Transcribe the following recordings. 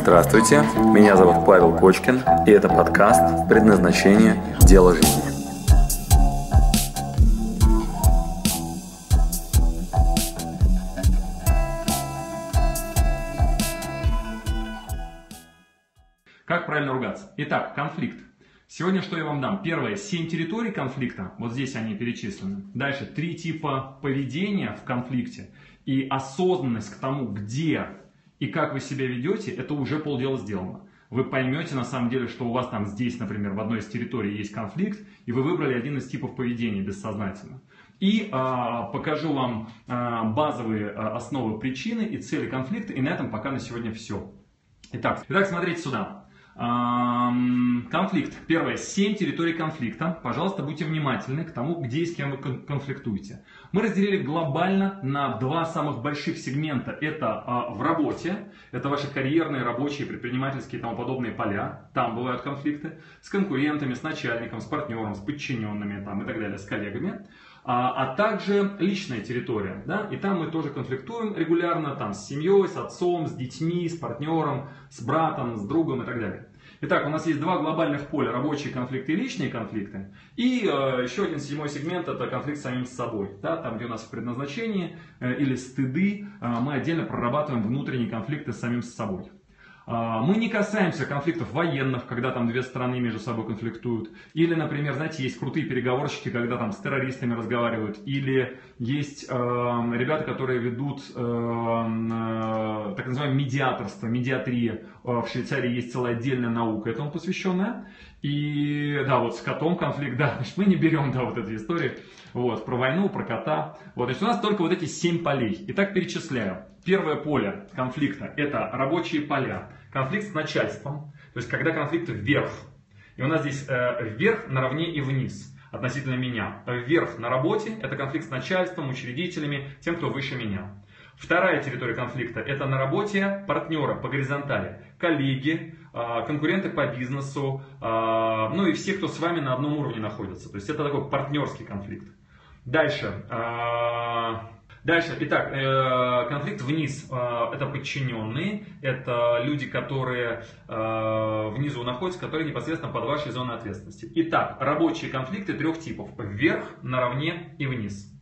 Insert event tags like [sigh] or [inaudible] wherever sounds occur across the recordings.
Здравствуйте, меня зовут Павел Кочкин, и это подкаст «Предназначение. Дело жизни». Как правильно ругаться? Итак, конфликт. Сегодня что я вам дам? Первое, 7 территорий конфликта, вот здесь они перечислены. Дальше, три типа поведения в конфликте и осознанность к тому, где и как вы себя ведете, это уже полдела сделано. Вы поймете на самом деле, что у вас там здесь, например, в одной из территорий есть конфликт, и вы выбрали один из типов поведения бессознательно. И а, покажу вам а, базовые а, основы причины и цели конфликта, и на этом пока на сегодня все. Итак, итак смотрите сюда. Конфликт. Первое. Семь территорий конфликта. Пожалуйста, будьте внимательны к тому, где и с кем вы конфликтуете. Мы разделили глобально на два самых больших сегмента. Это а, в работе. Это ваши карьерные, рабочие, предпринимательские и тому подобные поля. Там бывают конфликты. С конкурентами, с начальником, с партнером, с подчиненными там, и так далее, с коллегами а, а также личная территория. Да? И там мы тоже конфликтуем регулярно там, с семьей, с отцом, с детьми, с партнером, с братом, с другом и так далее. Итак, у нас есть два глобальных поля, рабочие конфликты и личные конфликты. И э, еще один седьмой сегмент, это конфликт с самим собой. Да, там, где у нас в предназначении э, или стыды, э, мы отдельно прорабатываем внутренние конфликты с самим собой. А, мы не касаемся конфликтов военных, когда там две страны между собой конфликтуют. Или, например, знаете, есть крутые переговорщики, когда там с террористами разговаривают. Или есть э, ребята, которые ведут э, э, так называемое медиаторство, медиатрия. Э, в Швейцарии есть целая отдельная наука этому посвященная. И да, вот с котом конфликт, [laughs] да, значит, мы не берем, да, вот эти истории. Вот, про войну, про кота. Вот, значит, у нас только вот эти семь полей. Итак, перечисляю. Первое поле конфликта – это рабочие поля. Конфликт с начальством, то есть когда конфликт вверх. И у нас здесь э, вверх наравне и вниз относительно меня. Вверх на работе – это конфликт с начальством, учредителями, тем, кто выше меня. Вторая территория конфликта – это на работе партнера по горизонтали, коллеги, э, конкуренты по бизнесу, э, ну и все, кто с вами на одном уровне находится. То есть это такой партнерский конфликт. Дальше. Дальше, итак, э, конфликт вниз. Э, это подчиненные, это люди, которые э, внизу находятся, которые непосредственно под вашей зоной ответственности. Итак, рабочие конфликты трех типов. Вверх, наравне и вниз.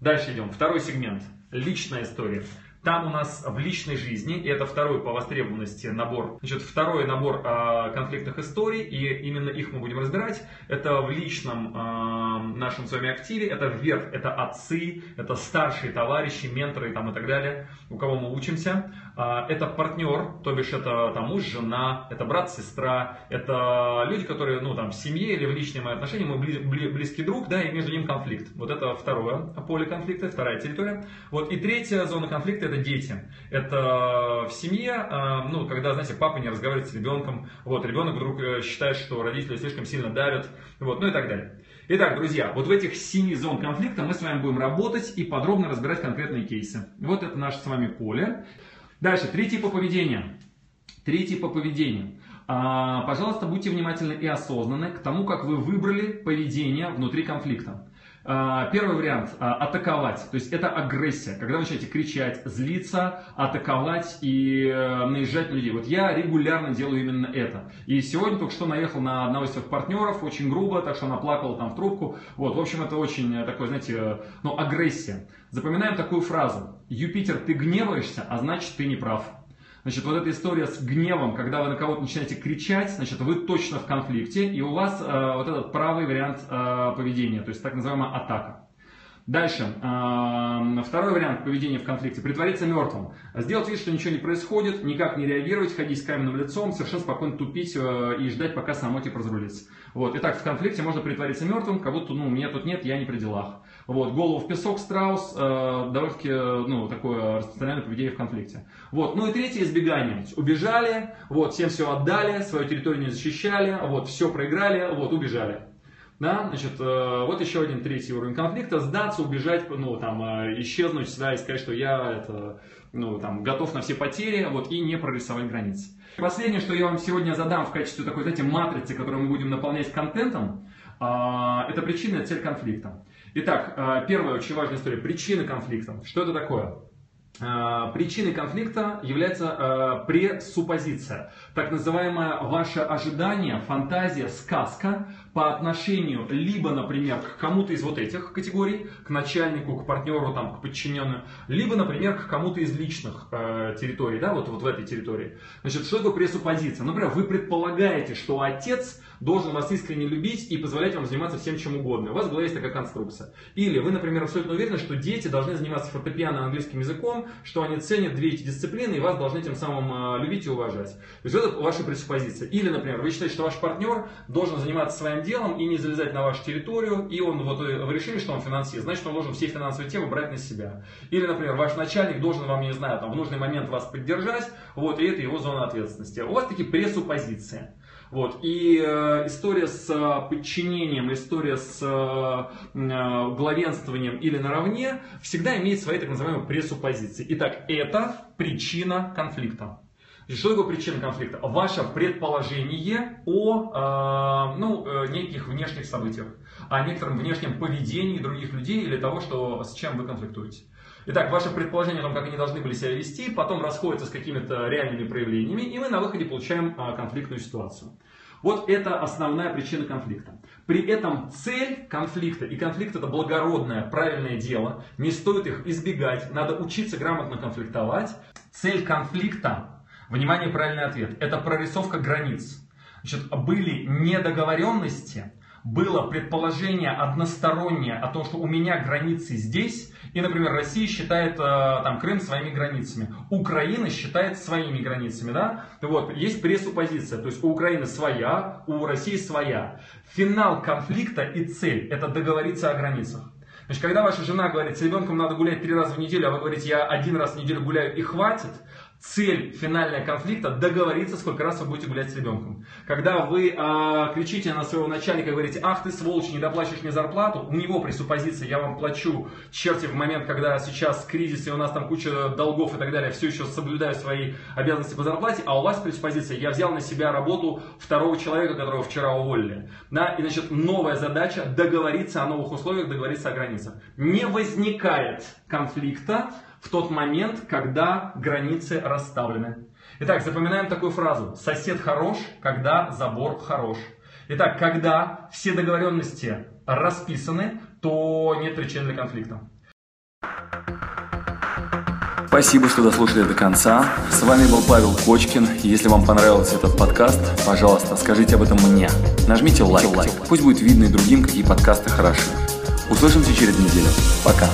Дальше идем. Второй сегмент. Личная история. Там у нас в личной жизни, и это второй по востребованности набор, значит, второй набор э, конфликтных историй, и именно их мы будем разбирать. Это в личном э, нашем с вами активе, это вверх, это отцы, это старшие товарищи, менторы там, и так далее, у кого мы учимся. Э, это партнер, то бишь это там, муж, жена, это брат, сестра, это люди, которые ну, там, в семье или в личные мои отношения, мы бли, бли, близкий друг, да, и между ним конфликт. Вот это второе поле конфликта, вторая территория. Вот, и третья зона конфликта это дети. Это в семье, а, ну, когда, знаете, папа не разговаривает с ребенком, вот, ребенок вдруг э, считает, что родители слишком сильно давят, вот, ну и так далее. Итак, друзья, вот в этих семи зон конфликта мы с вами будем работать и подробно разбирать конкретные кейсы. Вот это наше с вами поле. Дальше, три типа поведения. Три типа поведения. А, пожалуйста, будьте внимательны и осознанны к тому, как вы выбрали поведение внутри конфликта. А, первый вариант а, – атаковать. То есть это агрессия. Когда вы начинаете кричать, злиться, атаковать и э, наезжать на людей. Вот я регулярно делаю именно это. И сегодня только что наехал на одного из своих партнеров, очень грубо, так что она плакала там в трубку. Вот, в общем, это очень э, такой, знаете, э, ну, агрессия. Запоминаем такую фразу. Юпитер, ты гневаешься, а значит ты не прав. Значит, вот эта история с гневом, когда вы на кого-то начинаете кричать, значит, вы точно в конфликте, и у вас э, вот этот правый вариант э, поведения, то есть так называемая атака. Дальше. Э, второй вариант поведения в конфликте. Притвориться мертвым. Сделать вид, что ничего не происходит, никак не реагировать, ходить с каменным лицом, совершенно спокойно тупить э, и ждать, пока само типа разрулится. Вот. Итак, в конфликте можно притвориться мертвым, как будто, ну, меня тут нет, я не при делах. Вот, голову в песок страус, э, довольно-таки, ну, такое распространенное поведение в конфликте. Вот, ну и третье избегание. Убежали, вот, всем все отдали, свою территорию не защищали, вот, все проиграли, вот, убежали. Да, значит, э, вот еще один третий уровень конфликта. Сдаться, убежать, ну, там, э, исчезнуть, да, и сказать, что я, это, ну, там, готов на все потери, вот, и не прорисовать границы. Последнее, что я вам сегодня задам в качестве такой, знаете, матрицы, которую мы будем наполнять контентом, э, это причина и цель конфликта. Итак, э, первая очень важная история. Причины конфликта. Что это такое? Причиной конфликта является пресуппозиция, так называемое ваше ожидание, фантазия, сказка по отношению либо, например, к кому-то из вот этих категорий, к начальнику, к партнеру, там, к подчиненным, либо, например, к кому-то из личных э, территорий, да, вот, вот в этой территории. Значит, что такое пресуппозиция? Например, вы предполагаете, что отец должен вас искренне любить и позволять вам заниматься всем чем угодно. У вас в голове есть такая конструкция. Или вы, например, абсолютно уверены, что дети должны заниматься фортепиано английским языком, что они ценят две эти дисциплины и вас должны тем самым э, любить и уважать. То есть это ваша пресуппозиция. Или, например, вы считаете, что ваш партнер должен заниматься своим делом и не залезать на вашу территорию, и он вот э, вы решили, что он финансист, значит, он должен все финансовые темы брать на себя. Или, например, ваш начальник должен вам, не знаю, там, в нужный момент вас поддержать, вот, и это его зона ответственности. У вас такие пресуппозиции. Вот. И э, история с э, подчинением, история с э, э, главенствованием или наравне всегда имеет свои так называемые пресуппозиции. Итак, это причина конфликта. Что такое причина конфликта? Ваше предположение о э, ну, э, неких внешних событиях, о некотором внешнем поведении других людей или того, что, с чем вы конфликтуете. Итак, ваше предположение о том, как они должны были себя вести, потом расходится с какими-то реальными проявлениями, и мы на выходе получаем а, конфликтную ситуацию. Вот это основная причина конфликта. При этом цель конфликта, и конфликт это благородное, правильное дело, не стоит их избегать, надо учиться грамотно конфликтовать. Цель конфликта, внимание, правильный ответ, это прорисовка границ. Значит, были недоговоренности, было предположение одностороннее о том, что у меня границы здесь, и, например, Россия считает э, там, Крым своими границами, Украина считает своими границами, да? Вот, есть пресуппозиция, то есть у Украины своя, у России своя. Финал конфликта и цель – это договориться о границах. Значит, когда ваша жена говорит, с ребенком надо гулять три раза в неделю, а вы говорите, я один раз в неделю гуляю и хватит, цель финальная конфликта договориться, сколько раз вы будете гулять с ребенком. Когда вы э, кричите на своего начальника и говорите, ах ты сволочь, не доплачиваешь мне зарплату, у него пресуппозиция, я вам плачу, черти в момент, когда сейчас кризис и у нас там куча долгов и так далее, все еще соблюдаю свои обязанности по зарплате, а у вас пресуппозиция, я взял на себя работу второго человека, которого вчера уволили. Да? И значит, новая задача договориться о новых условиях, договориться о границах. Не возникает конфликта, в тот момент, когда границы расставлены. Итак, запоминаем такую фразу. Сосед хорош, когда забор хорош. Итак, когда все договоренности расписаны, то нет причин для конфликта. Спасибо, что дослушали до конца. С вами был Павел Кочкин. Если вам понравился этот подкаст, пожалуйста, скажите об этом мне. Нажмите лайк. Пусть будет видно и другим, какие подкасты хороши. Услышимся через неделю. Пока.